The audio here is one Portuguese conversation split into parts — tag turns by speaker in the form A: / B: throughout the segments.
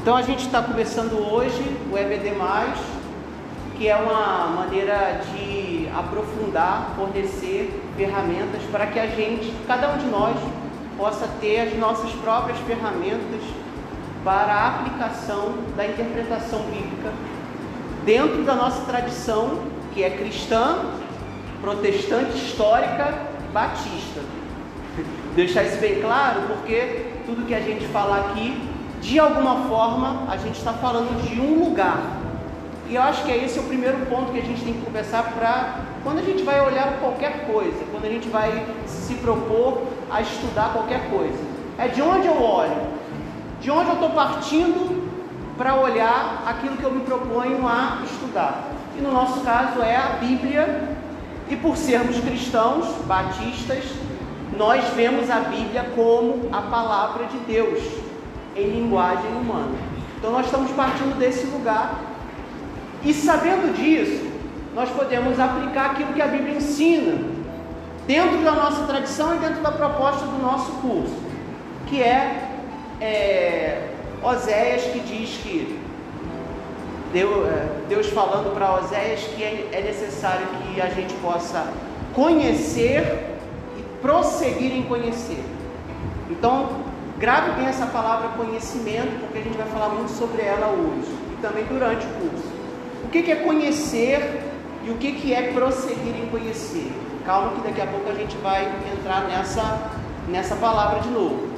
A: Então a gente está começando hoje o EBD, que é uma maneira de aprofundar, fornecer ferramentas para que a gente, cada um de nós, possa ter as nossas próprias ferramentas para a aplicação da interpretação bíblica dentro da nossa tradição, que é cristã, protestante, histórica, batista. Deixar isso bem claro, porque tudo que a gente fala aqui, de alguma forma, a gente está falando de um lugar. E eu acho que esse é o primeiro ponto que a gente tem que conversar para quando a gente vai olhar qualquer coisa, quando a gente vai se propor a estudar qualquer coisa. É de onde eu olho, de onde eu estou partindo para olhar aquilo que eu me proponho a estudar. E no nosso caso é a Bíblia, e por sermos cristãos, batistas, nós vemos a Bíblia como a palavra de Deus em linguagem humana. Então nós estamos partindo desse lugar e sabendo disso, nós podemos aplicar aquilo que a Bíblia ensina dentro da nossa tradição e dentro da proposta do nosso curso, que é, é Oséias que diz que Deus, é, Deus falando para Oséias que é, é necessário que a gente possa conhecer e prosseguir em conhecer. Então, grave bem essa palavra conhecimento, porque a gente vai falar muito sobre ela hoje e também durante o curso. O que é conhecer e o que é prosseguir em conhecer? Calma que daqui a pouco a gente vai entrar nessa, nessa palavra de novo.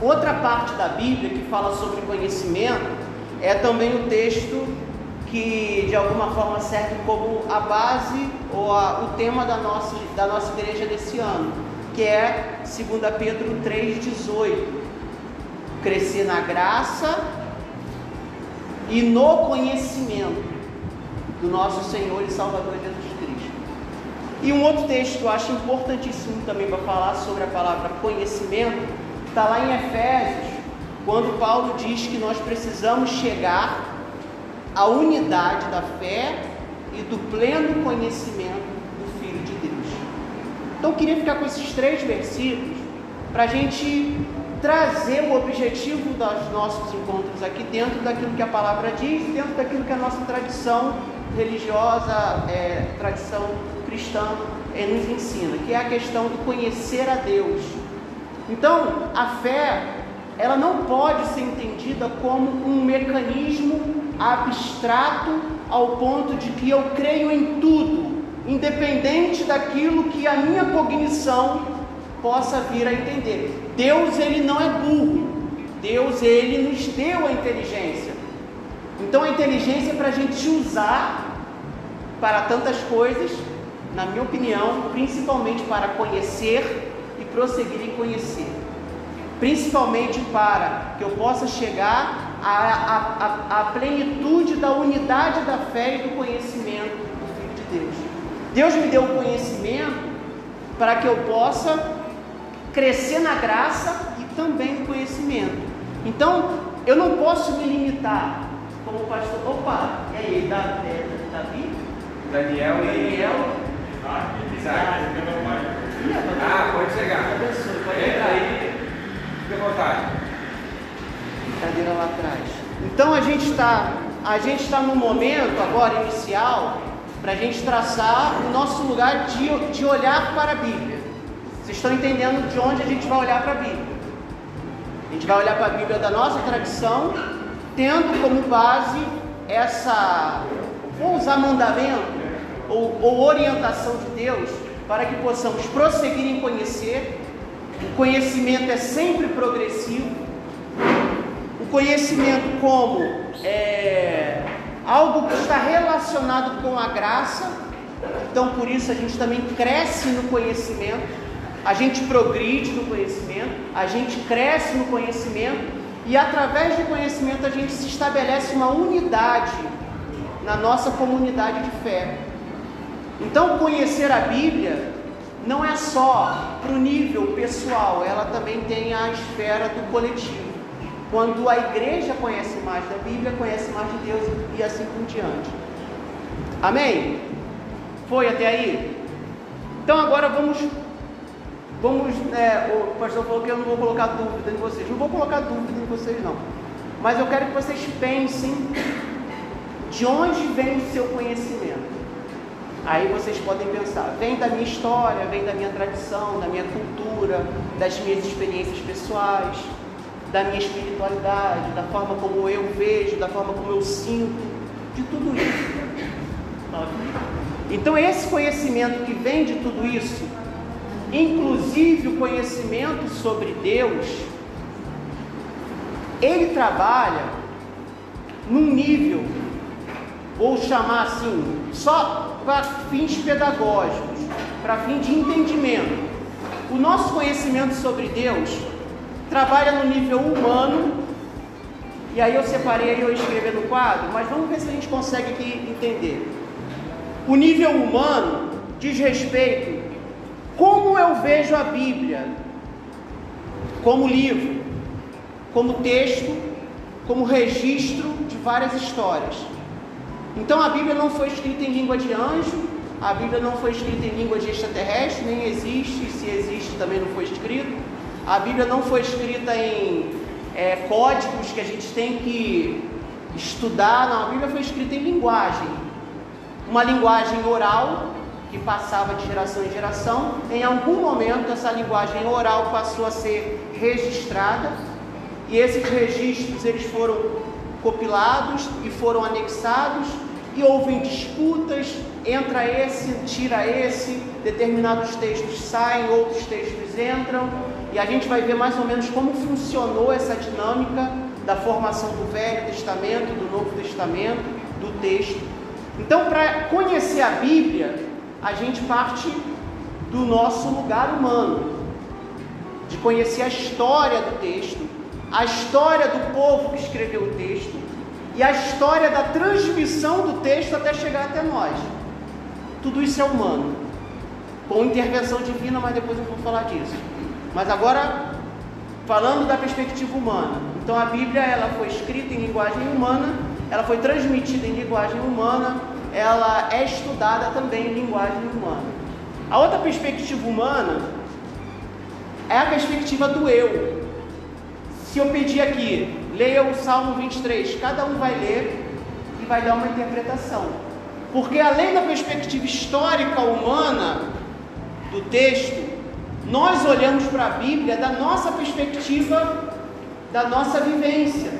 A: Outra parte da Bíblia que fala sobre conhecimento é também o texto que de alguma forma serve como a base ou a, o tema da nossa, da nossa igreja desse ano, que é 2 Pedro 3,18. Crescer na graça e no conhecimento do nosso Senhor e Salvador Jesus Cristo. E um outro texto que eu acho importantíssimo também para falar sobre a palavra conhecimento, está lá em Efésios, quando Paulo diz que nós precisamos chegar à unidade da fé e do pleno conhecimento do Filho de Deus. Então eu queria ficar com esses três versículos para a gente trazer o objetivo dos nossos encontros aqui dentro daquilo que a palavra diz, dentro daquilo que a nossa tradição religiosa, é, tradição cristã é, nos ensina, que é a questão do conhecer a Deus. Então, a fé ela não pode ser entendida como um mecanismo abstrato ao ponto de que eu creio em tudo, independente daquilo que a minha cognição possa vir a entender. Deus ele não é burro. Deus ele nos deu a inteligência. Então a inteligência é para a gente usar para tantas coisas, na minha opinião, principalmente para conhecer e prosseguir em conhecer principalmente para que eu possa chegar à, à, à, plenitude da unidade da fé e do conhecimento Deus. Me deu o conhecimento para que eu possa crescer na graça e também no conhecimento. Então, eu não posso me limitar como pastor. Opa, e aí, Davi?
B: Daniel e
A: Daniel.
B: Isaac. Ah, pode chegar.
A: Abençoe, pode
B: Entra aí. Fique à vontade.
A: Cadeira lá atrás. Então a gente está, a gente está no momento agora inicial para a gente traçar o nosso lugar de, de olhar para a Bíblia. Vocês estão entendendo de onde a gente vai olhar para a Bíblia? A gente vai olhar para a Bíblia da nossa tradição, tendo como base essa, vou usar mandamento ou, ou orientação de Deus para que possamos prosseguir em conhecer o conhecimento é sempre progressivo. O conhecimento como é, algo que está relacionado com a graça. Então, por isso a gente também cresce no conhecimento. A gente progride no conhecimento, a gente cresce no conhecimento e através do conhecimento a gente se estabelece uma unidade na nossa comunidade de fé. Então, conhecer a Bíblia não é só para o nível pessoal, ela também tem a esfera do coletivo. Quando a igreja conhece mais da Bíblia, conhece mais de Deus e assim por diante. Amém? Foi até aí? Então agora vamos. Vamos. É, o pastor falou que eu não vou colocar dúvida em vocês. Não vou colocar dúvida em vocês, não. Mas eu quero que vocês pensem de onde vem o seu conhecimento. Aí vocês podem pensar, vem da minha história, vem da minha tradição, da minha cultura, das minhas experiências pessoais, da minha espiritualidade, da forma como eu vejo, da forma como eu sinto, de tudo isso. Então esse conhecimento que vem de tudo isso, inclusive o conhecimento sobre Deus, ele trabalha num nível, vou chamar assim, só para fins pedagógicos, para fim de entendimento. O nosso conhecimento sobre Deus trabalha no nível humano, e aí eu separei eu escrevi no quadro, mas vamos ver se a gente consegue aqui entender. O nível humano diz respeito como eu vejo a Bíblia, como livro, como texto, como registro de várias histórias. Então a Bíblia não foi escrita em língua de anjo, a Bíblia não foi escrita em língua de extraterrestre, nem existe, se existe também não foi escrito. A Bíblia não foi escrita em é, códigos que a gente tem que estudar, não. A Bíblia foi escrita em linguagem, uma linguagem oral que passava de geração em geração. Em algum momento essa linguagem oral passou a ser registrada e esses registros eles foram compilados e foram anexados e houve disputas, entra esse, tira esse, determinados textos saem, outros textos entram, e a gente vai ver mais ou menos como funcionou essa dinâmica da formação do Velho Testamento, do Novo Testamento, do texto. Então, para conhecer a Bíblia, a gente parte do nosso lugar humano, de conhecer a história do texto, a história do povo que escreveu o texto, e a história da transmissão do texto até chegar até nós. Tudo isso é humano, com intervenção divina, mas depois eu vou falar disso. Mas agora, falando da perspectiva humana, então a Bíblia ela foi escrita em linguagem humana, ela foi transmitida em linguagem humana, ela é estudada também em linguagem humana. A outra perspectiva humana é a perspectiva do eu. Se eu pedir aqui, leia o Salmo 23. Cada um vai ler e vai dar uma interpretação. Porque além da perspectiva histórica humana do texto, nós olhamos para a Bíblia da nossa perspectiva, da nossa vivência.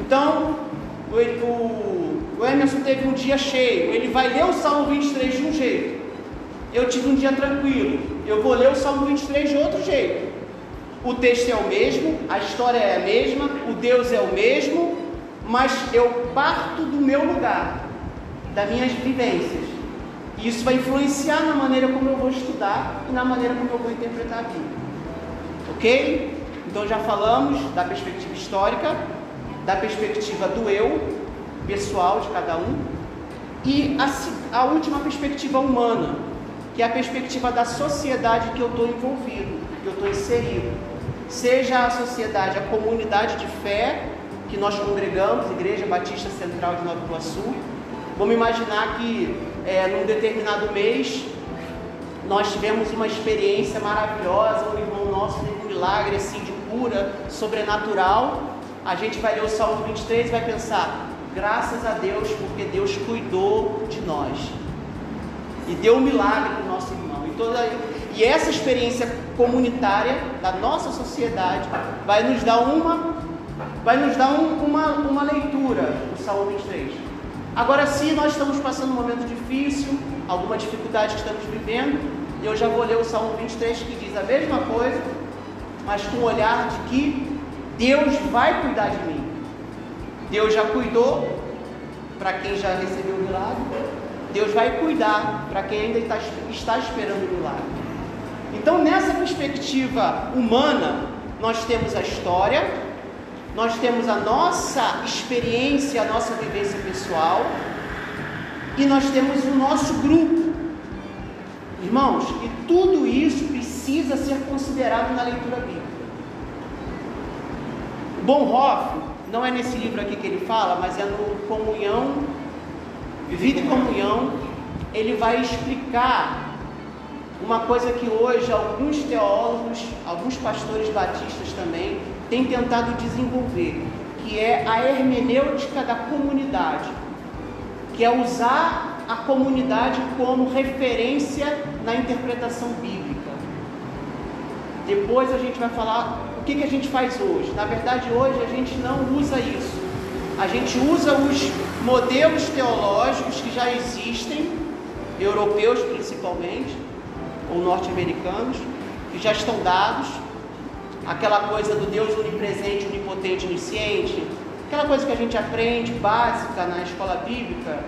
A: Então, o, o, o Emerson teve um dia cheio, ele vai ler o Salmo 23 de um jeito. Eu tive um dia tranquilo, eu vou ler o Salmo 23 de outro jeito. O texto é o mesmo, a história é a mesma, o Deus é o mesmo, mas eu parto do meu lugar, das minhas vivências. Isso vai influenciar na maneira como eu vou estudar e na maneira como eu vou interpretar a Bíblia. Ok? Então já falamos da perspectiva histórica, da perspectiva do eu, pessoal de cada um, e a, a última perspectiva humana, que é a perspectiva da sociedade que eu estou envolvido, que eu estou inserido seja a sociedade, a comunidade de fé que nós congregamos, Igreja Batista Central de Nova Iguaçu. Vamos imaginar que é, num determinado mês nós tivemos uma experiência maravilhosa, um irmão nosso teve um milagre assim de cura sobrenatural. A gente vai ler o Salmo 23 e vai pensar, graças a Deus, porque Deus cuidou de nós e deu um milagre para o nosso irmão. E toda e essa experiência comunitária da nossa sociedade vai nos dar uma, vai nos dar um, uma, uma leitura do Salmo 23. Agora, se nós estamos passando um momento difícil, alguma dificuldade que estamos vivendo, eu já vou ler o Salmo 23 que diz a mesma coisa, mas com o olhar de que Deus vai cuidar de mim. Deus já cuidou para quem já recebeu o milagre. Deus vai cuidar para quem ainda está, está esperando o milagre. Então, nessa perspectiva humana, nós temos a história, nós temos a nossa experiência, a nossa vivência pessoal, e nós temos o nosso grupo. Irmãos, e tudo isso precisa ser considerado na leitura bíblica. Bonhoeffer, não é nesse livro aqui que ele fala, mas é no Comunhão, Vida e Comunhão, ele vai explicar uma coisa que hoje alguns teólogos, alguns pastores batistas também, têm tentado desenvolver, que é a hermenêutica da comunidade, que é usar a comunidade como referência na interpretação bíblica. Depois a gente vai falar o que, que a gente faz hoje. Na verdade, hoje a gente não usa isso. A gente usa os modelos teológicos que já existem, europeus principalmente, ou norte-americanos, que já estão dados, aquela coisa do Deus onipresente, onipotente, onisciente, aquela coisa que a gente aprende básica na escola bíblica,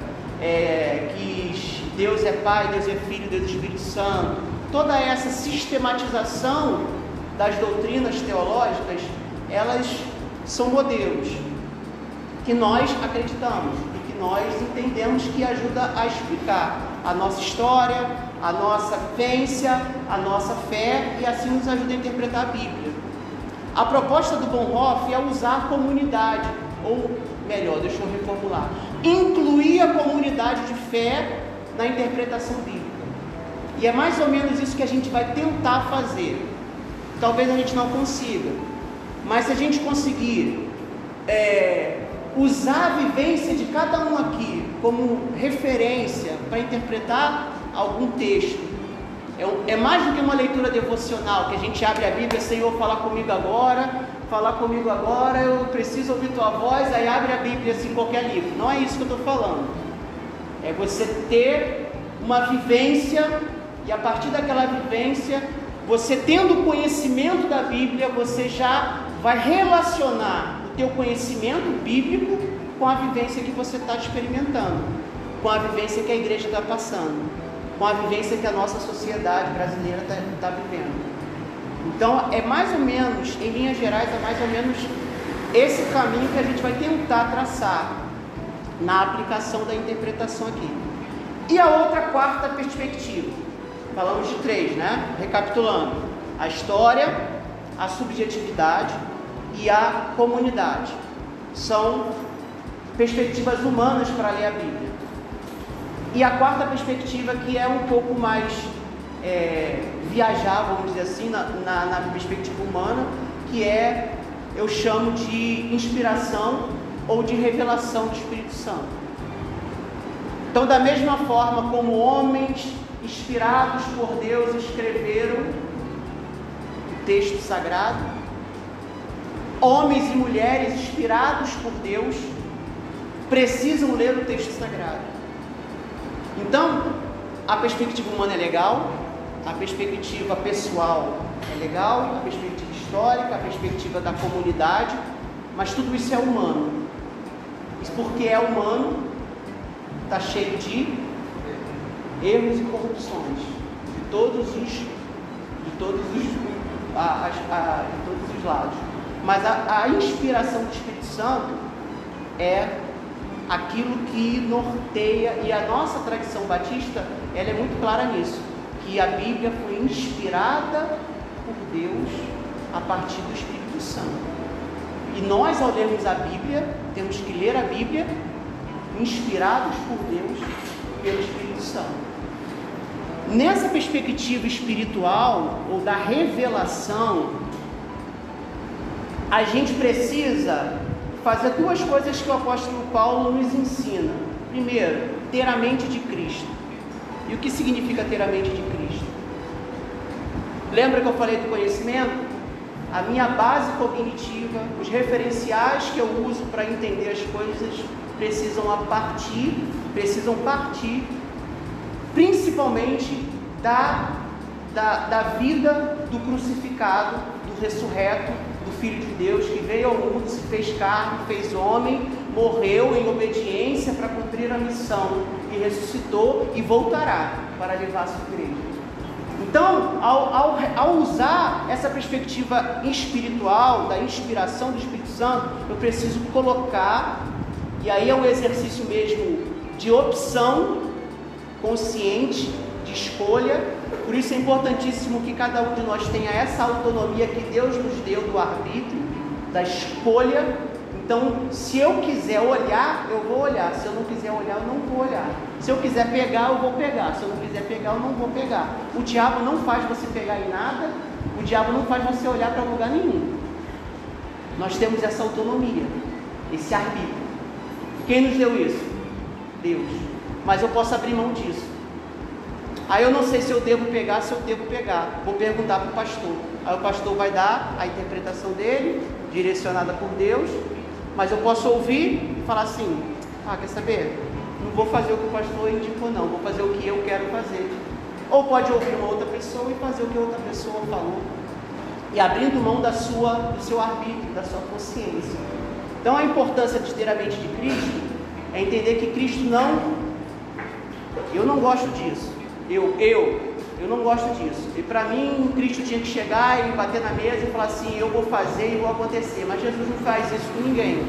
A: é, que Deus é Pai, Deus é Filho, Deus é Espírito Santo, toda essa sistematização das doutrinas teológicas, elas são modelos que nós acreditamos e que nós entendemos que ajuda a explicar a nossa história, a nossa vivência, a nossa fé e assim nos ajuda a interpretar a Bíblia. A proposta do Bonhoeffer é usar a comunidade, ou melhor, deixa eu reformular, incluir a comunidade de fé na interpretação bíblica. E é mais ou menos isso que a gente vai tentar fazer. Talvez a gente não consiga, mas se a gente conseguir é, usar a vivência de cada um aqui como referência para interpretar algum texto, é, é, mais do que uma leitura devocional, que a gente abre a Bíblia, Senhor, fala comigo agora, falar comigo agora, eu preciso ouvir tua voz, aí abre a Bíblia assim, qualquer livro. Não é isso que eu estou falando. É você ter uma vivência e a partir daquela vivência, você tendo conhecimento da Bíblia, você já vai relacionar o teu conhecimento bíblico com a vivência que você está experimentando, com a vivência que a igreja está passando, com a vivência que a nossa sociedade brasileira está tá vivendo. Então, é mais ou menos, em linhas gerais, é mais ou menos esse caminho que a gente vai tentar traçar na aplicação da interpretação aqui. E a outra quarta perspectiva, Falamos de três, né? Recapitulando: a história, a subjetividade e a comunidade. São perspectivas humanas para ler a Bíblia. E a quarta perspectiva, que é um pouco mais é, viajar, vamos dizer assim, na, na, na perspectiva humana, que é, eu chamo de inspiração ou de revelação do Espírito Santo. Então, da mesma forma como homens inspirados por Deus, escreveram o texto sagrado. Homens e mulheres inspirados por Deus precisam ler o texto sagrado. Então, a perspectiva humana é legal, a perspectiva pessoal é legal, a perspectiva histórica, a perspectiva da comunidade, mas tudo isso é humano. Isso porque é humano, está cheio de erros e corrupções de todos os, de todos os, a, a, de todos os lados. Mas a, a inspiração do Espírito Santo é aquilo que norteia, e a nossa tradição batista, ela é muito clara nisso, que a Bíblia foi inspirada por Deus a partir do Espírito Santo. E nós, ao lermos a Bíblia, temos que ler a Bíblia inspirados por Deus pelo Espírito Santo. Nessa perspectiva espiritual ou da revelação, a gente precisa fazer duas coisas que o apóstolo Paulo nos ensina. Primeiro, ter a mente de Cristo. E o que significa ter a mente de Cristo? Lembra que eu falei do conhecimento? A minha base cognitiva, os referenciais que eu uso para entender as coisas precisam partir, precisam partir principalmente da, da, da vida do crucificado, do ressurreto, Filho de Deus que veio ao mundo, se fez carne, fez homem, morreu em obediência para cumprir a missão e ressuscitou e voltará para levar a sua igreja. Então, ao, ao, ao, usar essa perspectiva espiritual, da inspiração do Espírito Santo, eu preciso colocar, e aí é um exercício mesmo de opção consciente, de escolha. Por isso é importantíssimo que cada um de nós tenha essa autonomia que Deus nos deu do arbítrio, da escolha. Então, se eu quiser olhar, eu vou olhar. Se eu não quiser olhar, eu não vou olhar. Se eu quiser pegar, eu vou pegar. Se eu não quiser pegar, eu não vou pegar. O diabo não faz você pegar em nada. O diabo não faz você olhar para lugar nenhum. Nós temos essa autonomia. esse arbítrio. Quem nos deu isso? Deus. Mas eu posso abrir mão disso. Aí eu não sei se eu devo pegar, se eu devo pegar. Vou perguntar para o pastor. Aí o pastor vai dar a interpretação dele, direcionada por Deus. Mas eu posso ouvir e falar assim: Ah, quer saber? Não vou fazer o que o pastor indicou, não. Vou fazer o que eu quero fazer. Ou pode ouvir uma outra pessoa e fazer o que outra pessoa falou. E abrindo mão da sua, do seu arbítrio, da sua consciência. Então a importância de ter a mente de Cristo é entender que Cristo não. Eu não gosto disso. Eu, eu, eu não gosto disso. E para mim, Cristo tinha que chegar e bater na mesa e falar assim: eu vou fazer e vou acontecer. Mas Jesus não faz isso com ninguém.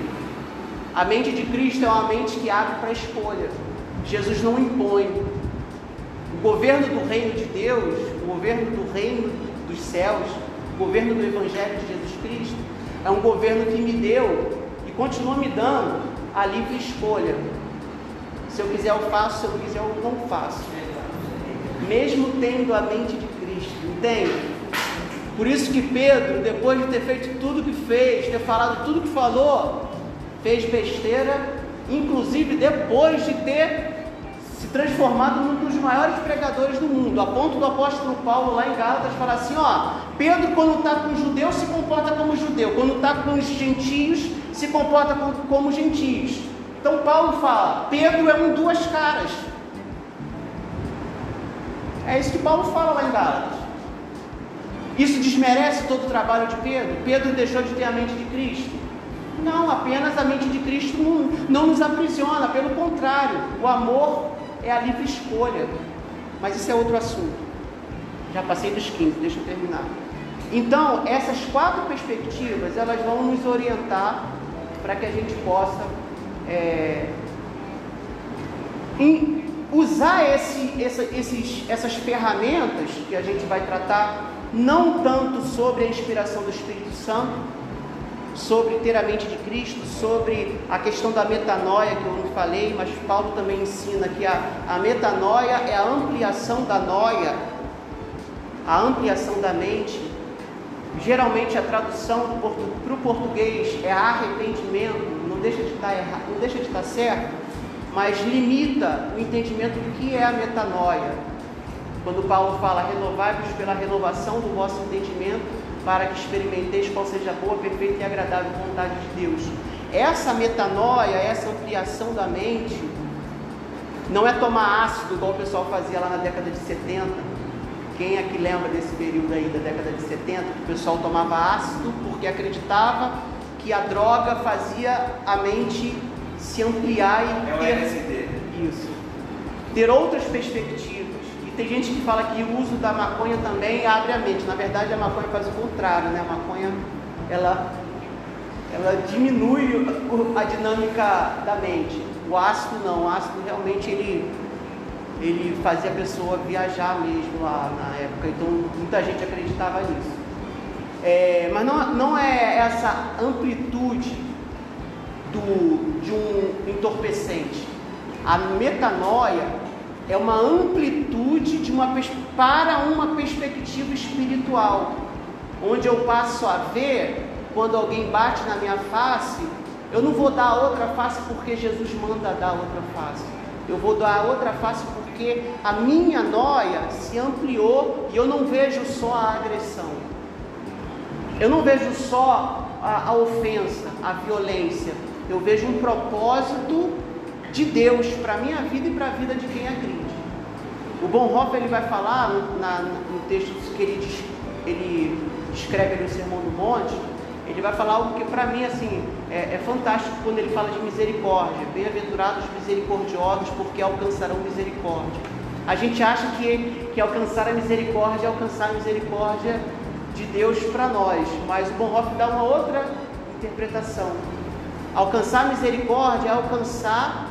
A: A mente de Cristo é uma mente que abre para a escolha. Jesus não impõe. O governo do reino de Deus, o governo do reino dos céus, o governo do Evangelho de Jesus Cristo, é um governo que me deu e continua me dando a livre escolha. Se eu quiser, eu faço, se eu quiser, eu não faço mesmo tendo a mente de Cristo, entende? Por isso que Pedro, depois de ter feito tudo que fez, ter falado tudo que falou, fez besteira, inclusive depois de ter se transformado num dos maiores pregadores do mundo, a ponto do apóstolo Paulo lá em Gálatas falar assim, ó, Pedro quando está com os judeus se comporta como judeu, quando está com os gentios se comporta como, como gentios. Então Paulo fala, Pedro é um duas caras. É isso que Paulo fala lá em Gálatas. Isso desmerece todo o trabalho de Pedro? Pedro deixou de ter a mente de Cristo? Não, apenas a mente de Cristo não, nos aprisiona, pelo contrário, o amor é a livre escolha. Mas isso é outro assunto. Já passei dos 15, deixa eu terminar. Então, essas quatro perspectivas, elas vão nos orientar para que a gente possa é, usar esse, essa, esses, essas ferramentas que a gente vai tratar, não tanto sobre a inspiração do Espírito Santo, sobre ter a mente de Cristo, sobre a questão da metanoia que eu não falei, mas Paulo também ensina que a, a metanoia é a ampliação da noia, a ampliação da mente. Geralmente a tradução para o português é arrependimento, não deixa de estar errado, não deixa de estar certo, mas limita o entendimento do que é a metanoia. Quando Paulo fala, renovai-vos pela renovação do vosso entendimento, para que experimenteis qual seja a boa, perfeita e agradável vontade de Deus. Essa metanoia, essa ampliação da mente, não é tomar ácido, igual o pessoal fazia lá na década de 70. Quem é que lembra desse período aí da década de 70? Que o pessoal tomava ácido porque acreditava que a droga fazia a mente se ampliar e
B: é ter
A: isso, ter outras perspectivas. E tem gente que fala que o uso da maconha também abre a mente. Na verdade, a maconha faz o contrário, né? A maconha ela ela diminui a dinâmica da mente. O ácido não, o ácido realmente ele ele fazia a pessoa viajar mesmo lá na época. Então muita gente acreditava nisso. É, mas não, não é essa amplitude do, de um entorpecente. A metanoia é uma amplitude de uma, para uma perspectiva espiritual, onde eu passo a ver quando alguém bate na minha face, eu não vou dar outra face porque Jesus manda dar outra face. Eu vou dar outra face porque a minha noia se ampliou e eu não vejo só a agressão. Eu não vejo só a, a ofensa, a violência eu vejo um propósito de Deus para a minha vida e para a vida de quem acredita. O Bonhoeffer ele vai falar no, na, no texto que ele, ele escreve no Sermão do Monte, ele vai falar algo que para mim assim é, é, fantástico quando ele fala de misericórdia. Bem-aventurados misericordiosos, porque alcançarão misericórdia. A gente acha que, que alcançar a misericórdia é alcançar a misericórdia de Deus para nós, mas o Bonhoeffer dá uma outra interpretação. Alcançar misericórdia é alcançar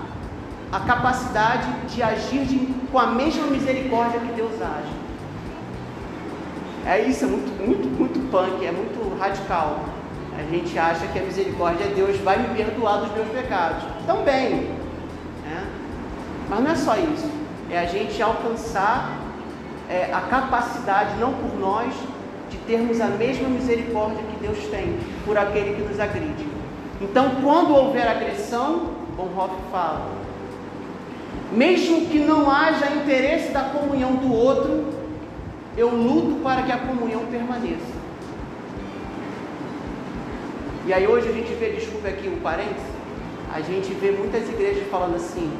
A: a capacidade de agir de, com a mesma misericórdia que Deus age. É isso, é muito, muito, muito punk, é muito radical. A gente acha que a misericórdia é Deus vai me perdoar dos meus pecados. Também. Né? Mas não é só isso. É a gente alcançar é, a capacidade, não por nós, de termos a mesma misericórdia que Deus tem por aquele que nos agride. Então, quando houver agressão, Bonhoeffer fala, mesmo que não haja interesse da comunhão do outro, eu luto para que a comunhão permaneça. E aí hoje a gente vê, desculpa aqui o parênteses, a gente vê muitas igrejas falando assim,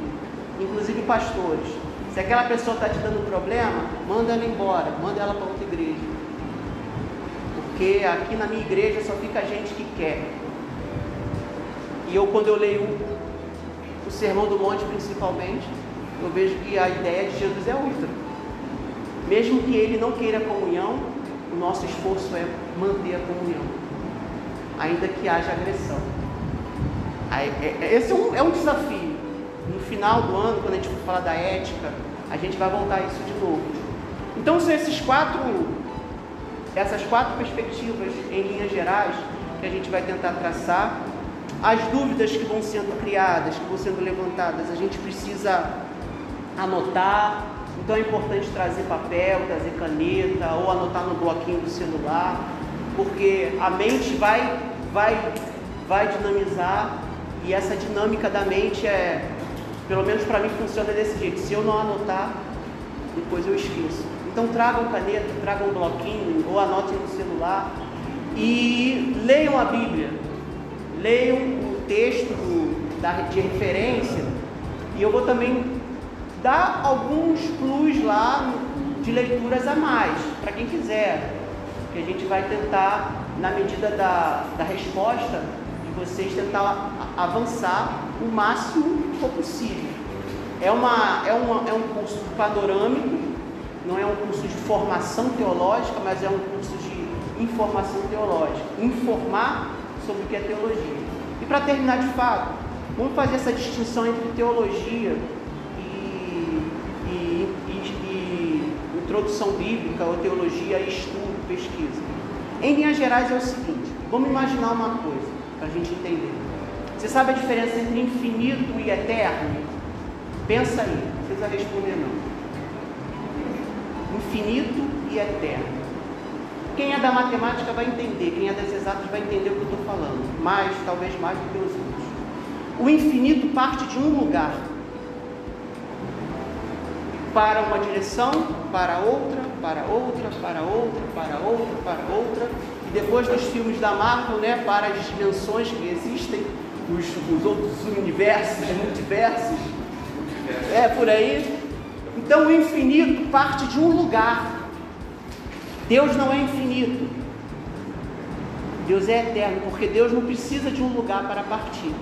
A: inclusive pastores, se aquela pessoa está te dando problema, manda ela embora, manda ela para outra igreja. Porque aqui na minha igreja só fica gente que quer. E eu quando eu leio o Sermão do Monte principalmente, eu vejo que a ideia de Jesus é outra. Mesmo que ele não queira comunhão, o nosso esforço é manter a comunhão, ainda que haja agressão. É, é, esse é um, é um desafio. No final do ano, quando a gente for falar da ética, a gente vai voltar a isso de novo. Então são esses quatro, essas quatro perspectivas em linhas gerais que a gente vai tentar traçar. As dúvidas que vão sendo criadas, que vão sendo levantadas, a gente precisa anotar. Então é importante trazer papel, trazer caneta ou anotar no bloquinho do celular, porque a mente vai, vai, vai dinamizar e essa dinâmica da mente é, pelo menos para mim funciona desse jeito. Se eu não anotar, depois eu esqueço. Então tragam caneta, tragam bloquinho ou anotem no celular e leiam a Bíblia. Leiam o texto do, da, de referência e eu vou também dá alguns plus lá de leituras a mais, para quem quiser. Que a gente vai tentar, na medida da, da resposta de vocês, tentar avançar o máximo que for possível. É, uma, é, uma, é um curso panorâmico, não é um curso de formação teológica, mas é um curso de informação teológica. Informar sobre o que é teologia. E para terminar de fato, vamos fazer essa distinção entre teologia introdução bíblica ou teologia, estudo, pesquisa. Em linhas gerais é o seguinte: vamos imaginar uma coisa para a gente entender. Você sabe a diferença entre infinito e eterno? Pensa aí, não precisa responder não. Infinito e eterno. Quem é da matemática vai entender, quem é das exatas vai entender o que eu estou falando, mais, talvez mais do que os outros. O infinito parte de um lugar, para uma direção, para outra, para outra, para outra, para outra, para outra, e depois dos filmes da Marvel, né, para as dimensões que existem, os, os outros universos, multiversos, é por aí. Então o infinito parte de um lugar. Deus não é infinito. Deus é eterno, porque Deus não precisa de um lugar para partir.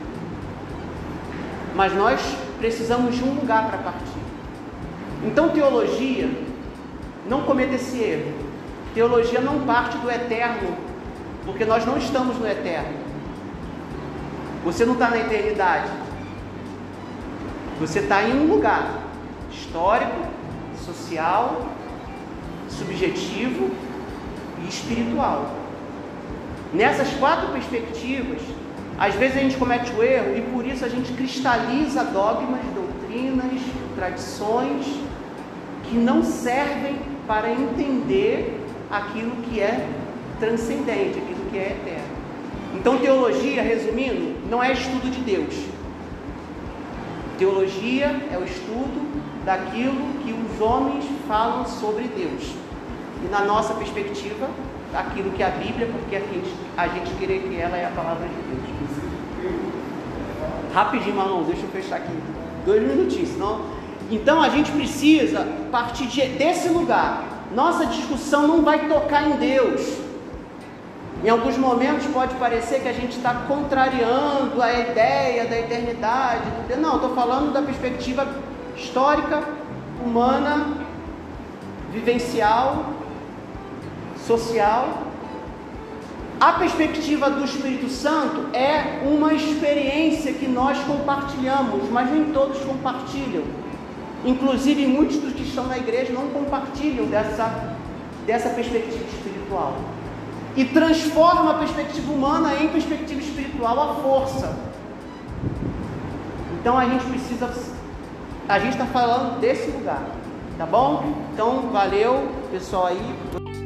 A: Mas nós precisamos de um lugar para partir. Então, teologia, não cometa esse erro. Teologia não parte do eterno, porque nós não estamos no eterno. Você não está na eternidade. Você está em um lugar histórico, social, subjetivo e espiritual. Nessas quatro perspectivas, às vezes a gente comete o erro e por isso a gente cristaliza dogmas, doutrinas, tradições que não servem para entender aquilo que é transcendente, aquilo que é eterno. Então, teologia, resumindo, não é estudo de Deus. Teologia é o estudo daquilo que os homens falam sobre Deus. E na nossa perspectiva, daquilo que é a Bíblia, porque a gente, a gente querer que ela é a palavra de Deus. Rapidinho, Malon, deixa eu fechar aqui. Dois minutinhos, senão então a gente precisa partir de, desse lugar. Nossa discussão não vai tocar em Deus. Em alguns momentos pode parecer que a gente está contrariando a ideia da eternidade. Não, estou falando da perspectiva histórica, humana, vivencial, social. A perspectiva do Espírito Santo é uma experiência que nós compartilhamos, mas nem todos compartilham. Inclusive, muitos dos que estão na igreja não compartilham dessa, dessa perspectiva espiritual. E transforma a perspectiva humana em perspectiva espiritual à força. Então a gente precisa. A gente está falando desse lugar. Tá bom? Então, valeu, pessoal aí.